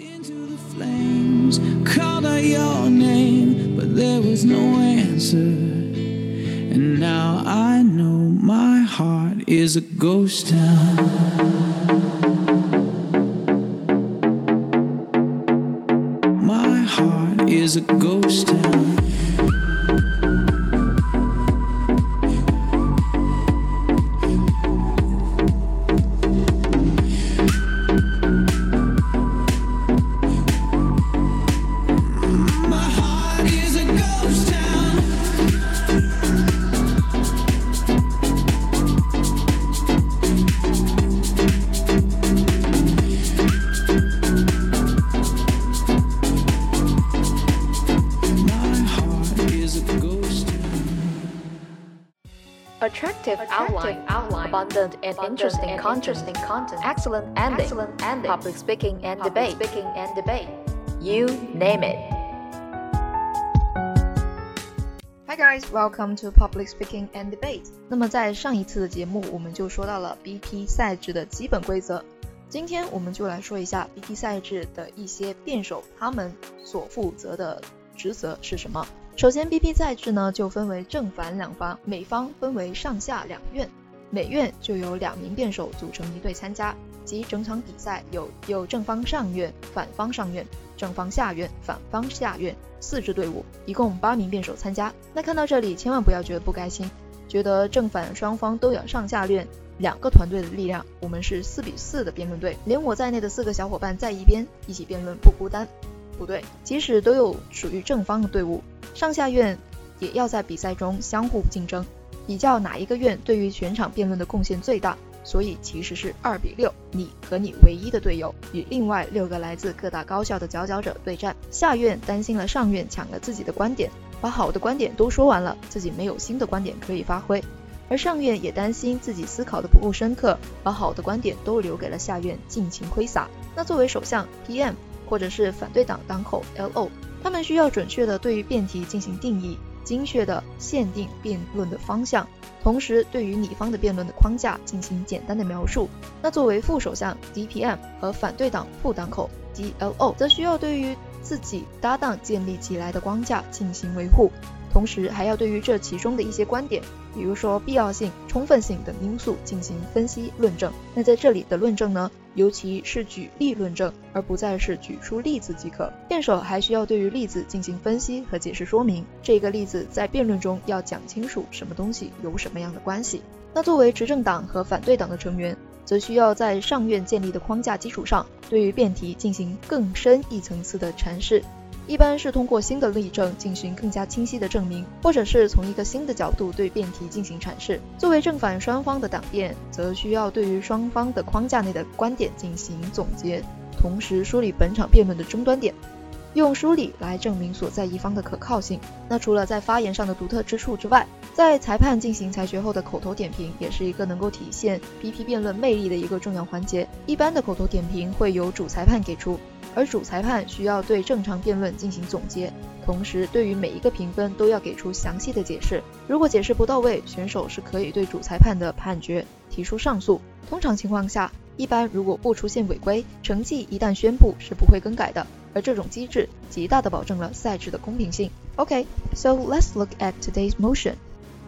Into the flames, called out your name, but there was no answer. And now I know my heart is a ghost town. My heart is a ghost town. Attractive, Attractive outline, outline, abundant and abundant interesting and content, interesting content, excellent ending, excellent ending, public speaking and public debate, speaking and debate. you name it. Hi guys, welcome to Public Speaking and Debate。那么在上一次的节目，我们就说到了 BP 赛制的基本规则。今天我们就来说一下 BP 赛制的一些辩手他们所负责的职责是什么。 首先，BP 赛制呢就分为正反两方，每方分为上下两院，每院就有两名辩手组成一队参加，即整场比赛有有正方上院、反方上院、正方下院、反方下院四支队伍，一共八名辩手参加。那看到这里，千万不要觉得不开心，觉得正反双方都有上下院两个团队的力量，我们是四比四的辩论队，连我在内的四个小伙伴在一边一起辩论不孤单。不对，即使都有属于正方的队伍，上下院也要在比赛中相互竞争，比较哪一个院对于全场辩论的贡献最大。所以其实是二比六，你和你唯一的队友与另外六个来自各大高校的佼佼者对战。下院担心了上院抢了自己的观点，把好的观点都说完了，自己没有新的观点可以发挥；而上院也担心自己思考的不够深刻，把好的观点都留给了下院尽情挥洒。那作为首相 PM 或者是反对党当口 LO，他们需要准确的对于辩题进行定义，精确的限定辩论的方向。同时，对于你方的辩论的框架进行简单的描述。那作为副首相 DPM 和反对党副党口 DLO，则需要对于自己搭档建立起来的框架进行维护，同时还要对于这其中的一些观点，比如说必要性、充分性等因素进行分析论证。那在这里的论证呢，尤其是举例论证，而不再是举出例子即可。辩手还需要对于例子进行分析和解释说明，这个例子在辩论中要讲清楚什么东西有什么样的关系。那作为执政党和反对党的成员，则需要在上院建立的框架基础上，对于辩题进行更深一层次的阐释。一般是通过新的例证进行更加清晰的证明，或者是从一个新的角度对辩题进行阐释。作为正反双方的党辩，则需要对于双方的框架内的观点进行总结，同时梳理本场辩论的争端点，用梳理来证明所在一方的可靠性。那除了在发言上的独特之处之外，在裁判进行裁决后的口头点评，也是一个能够体现 BP 辩论魅力的一个重要环节。一般的口头点评会由主裁判给出，而主裁判需要对正常辩论进行总结，同时对于每一个评分都要给出详细的解释。如果解释不到位，选手是可以对主裁判的判决提出上诉。通常情况下，一般如果不出现违规，成绩一旦宣布是不会更改的。而这种机制极大地保证了赛制的公平性。Okay, so let's look at today's motion.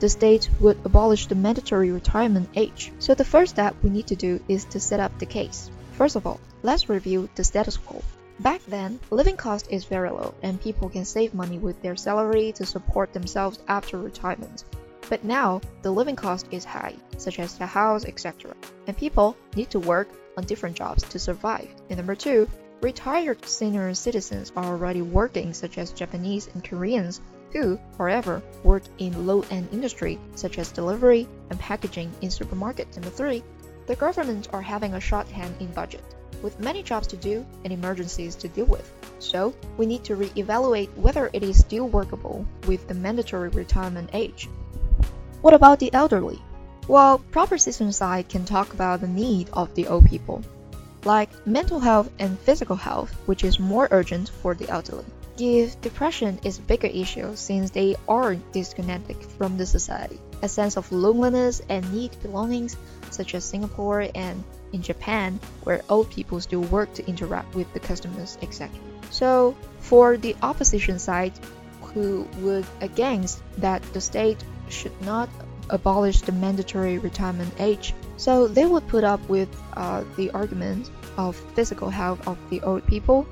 The state would abolish the mandatory retirement age. So the first step we need to do is to set up the case. First of all, let's review the status quo. Back then, living cost is very low and people can save money with their salary to support themselves after retirement. But now, the living cost is high, such as the house, etc. And people need to work on different jobs to survive. And number two, retired senior citizens are already working, such as Japanese and Koreans, who, however, work in low-end industry such as delivery and packaging in supermarkets. Number three, the government are having a short hand in budget, with many jobs to do and emergencies to deal with. So, we need to re-evaluate whether it is still workable with the mandatory retirement age. What about the elderly? Well, proposition side can talk about the need of the old people, like mental health and physical health, which is more urgent for the elderly. If depression is a bigger issue since they are disconnected from the society, a sense of loneliness and need belongings, such as Singapore and in Japan, where old people still work to interact with the customers, etc. So, for the opposition side, who would against that the state should not abolish the mandatory retirement age, so they would put up with uh, the argument of physical health of the old people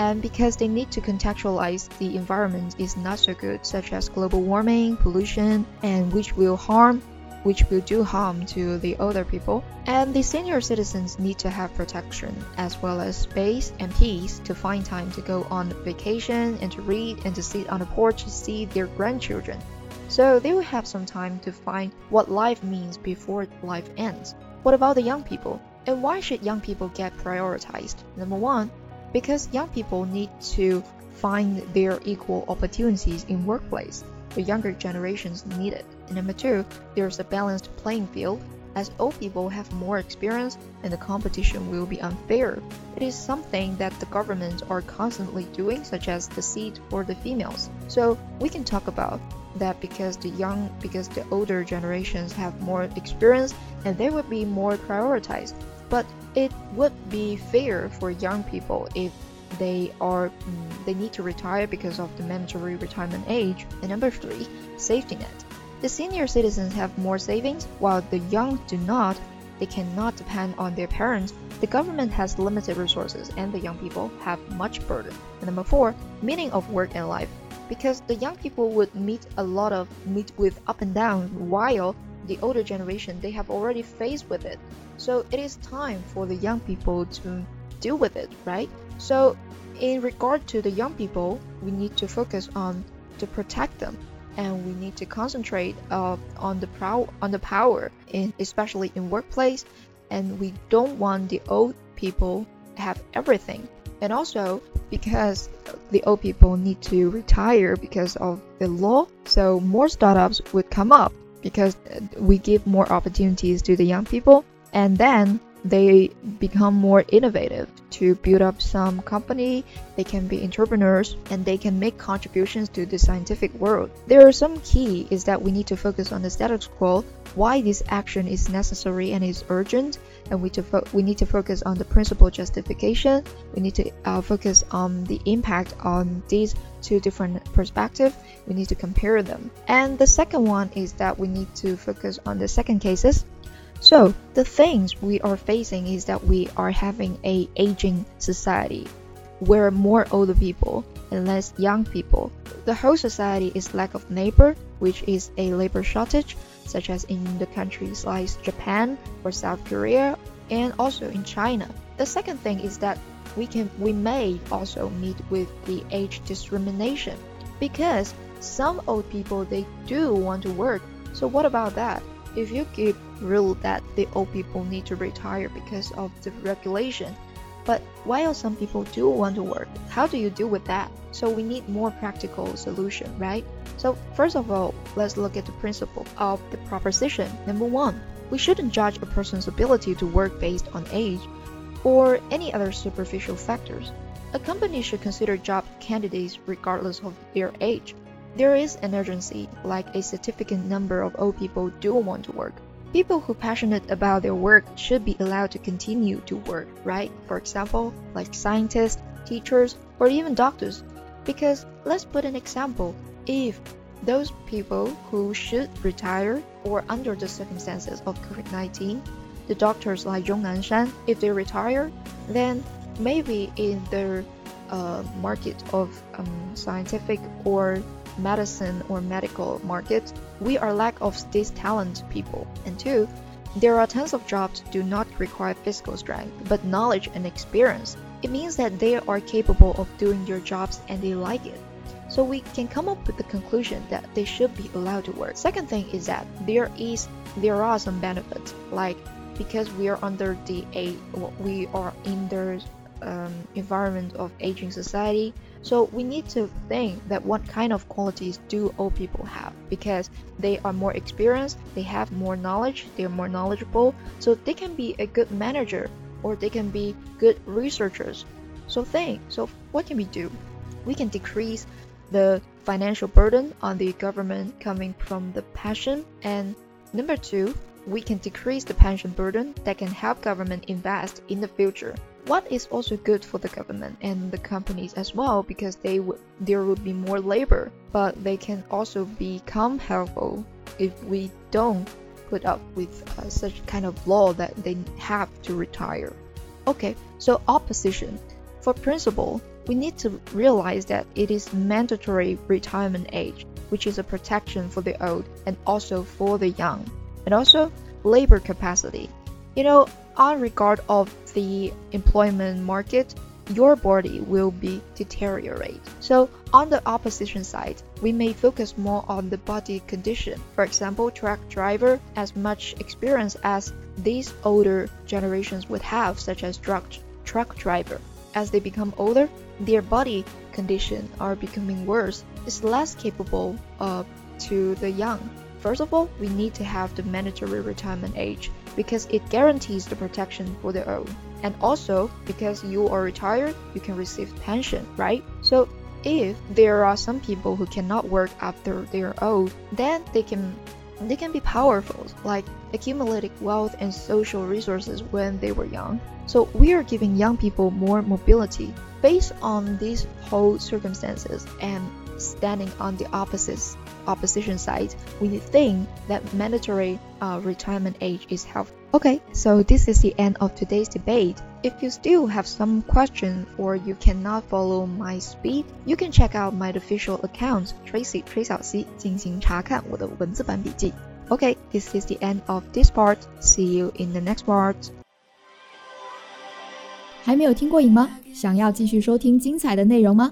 and because they need to contextualize the environment is not so good, such as global warming, pollution, and which will harm which will do harm to the older people. And the senior citizens need to have protection as well as space and peace to find time to go on vacation and to read and to sit on the porch to see their grandchildren. So they will have some time to find what life means before life ends. What about the young people? And why should young people get prioritized? Number one, because young people need to find their equal opportunities in workplace. The younger generations need it. And number two, there's a balanced playing field. As old people have more experience and the competition will be unfair. It is something that the governments are constantly doing, such as the seat for the females. So we can talk about that because the young because the older generations have more experience and they will be more prioritized. But it would be fair for young people if they are mm, they need to retire because of the mandatory retirement age. And number three, safety net. The senior citizens have more savings, while the young do not. They cannot depend on their parents. The government has limited resources, and the young people have much burden. And number four, meaning of work and life. Because the young people would meet a lot of meet with up and down, while the older generation they have already faced with it. So it is time for the young people to deal with it, right? So in regard to the young people, we need to focus on to protect them. And we need to concentrate uh, on the prow on the power in especially in workplace. And we don't want the old people have everything. And also because the old people need to retire because of the law. So more startups would come up because we give more opportunities to the young people and then they become more innovative to build up some company. They can be entrepreneurs and they can make contributions to the scientific world. There are some key is that we need to focus on the status quo why this action is necessary and is urgent. And we, to we need to focus on the principle justification. We need to uh, focus on the impact on these two different perspectives we need to compare them. And the second one is that we need to focus on the second cases so the things we are facing is that we are having a aging society where more older people and less young people. The whole society is lack of labor, which is a labor shortage, such as in the countries like Japan or South Korea, and also in China. The second thing is that we can we may also meet with the age discrimination because some old people they do want to work. So what about that? If you keep rule that the old people need to retire because of the regulation, but while some people do want to work, how do you deal with that? So we need more practical solution, right? So first of all, let's look at the principle of the proposition. Number one, we shouldn't judge a person's ability to work based on age or any other superficial factors. A company should consider job candidates regardless of their age. There is an urgency, like a significant number of old people do want to work. People who are passionate about their work should be allowed to continue to work, right? For example, like scientists, teachers, or even doctors. Because let's put an example. If those people who should retire or under the circumstances of COVID-19, the doctors like Zhong Nanshan, if they retire, then maybe in the uh, market of um, scientific or medicine or medical market, we are lack of these talent people. And two, there are tons of jobs do not require physical strength, but knowledge and experience. It means that they are capable of doing their jobs and they like it. So we can come up with the conclusion that they should be allowed to work. Second thing is that there is there are some benefits like because we are under the a we are in the um, environment of aging society so we need to think that what kind of qualities do old people have because they are more experienced, they have more knowledge, they're more knowledgeable, so they can be a good manager or they can be good researchers. So think, so what can we do? We can decrease the financial burden on the government coming from the pension and number 2, we can decrease the pension burden that can help government invest in the future. What is also good for the government and the companies as well because they would there would be more labor, but they can also become helpful if we don't put up with uh, such kind of law that they have to retire. Okay, so opposition. For principle, we need to realize that it is mandatory retirement age, which is a protection for the old and also for the young, and also labor capacity. You know, on regard of the employment market, your body will be deteriorate. So on the opposition side, we may focus more on the body condition. For example, truck driver as much experience as these older generations would have, such as truck truck driver. As they become older, their body condition are becoming worse. It's less capable uh, to the young. First of all, we need to have the mandatory retirement age because it guarantees the protection for the old. And also because you are retired, you can receive pension, right? So if there are some people who cannot work after they're old, then they can they can be powerful, like accumulating wealth and social resources when they were young. So we are giving young people more mobility based on these whole circumstances and standing on the opposites opposition side, we think that mandatory uh, retirement age is helpful. Okay, so this is the end of today's debate. If you still have some question or you cannot follow my speed, you can check out my official account Tracy 崔小溪进行查看我的文字版笔记。Okay, this is the end of this part. See you in the next part. 还没有听过瘾吗？想要继续收听精彩的内容吗？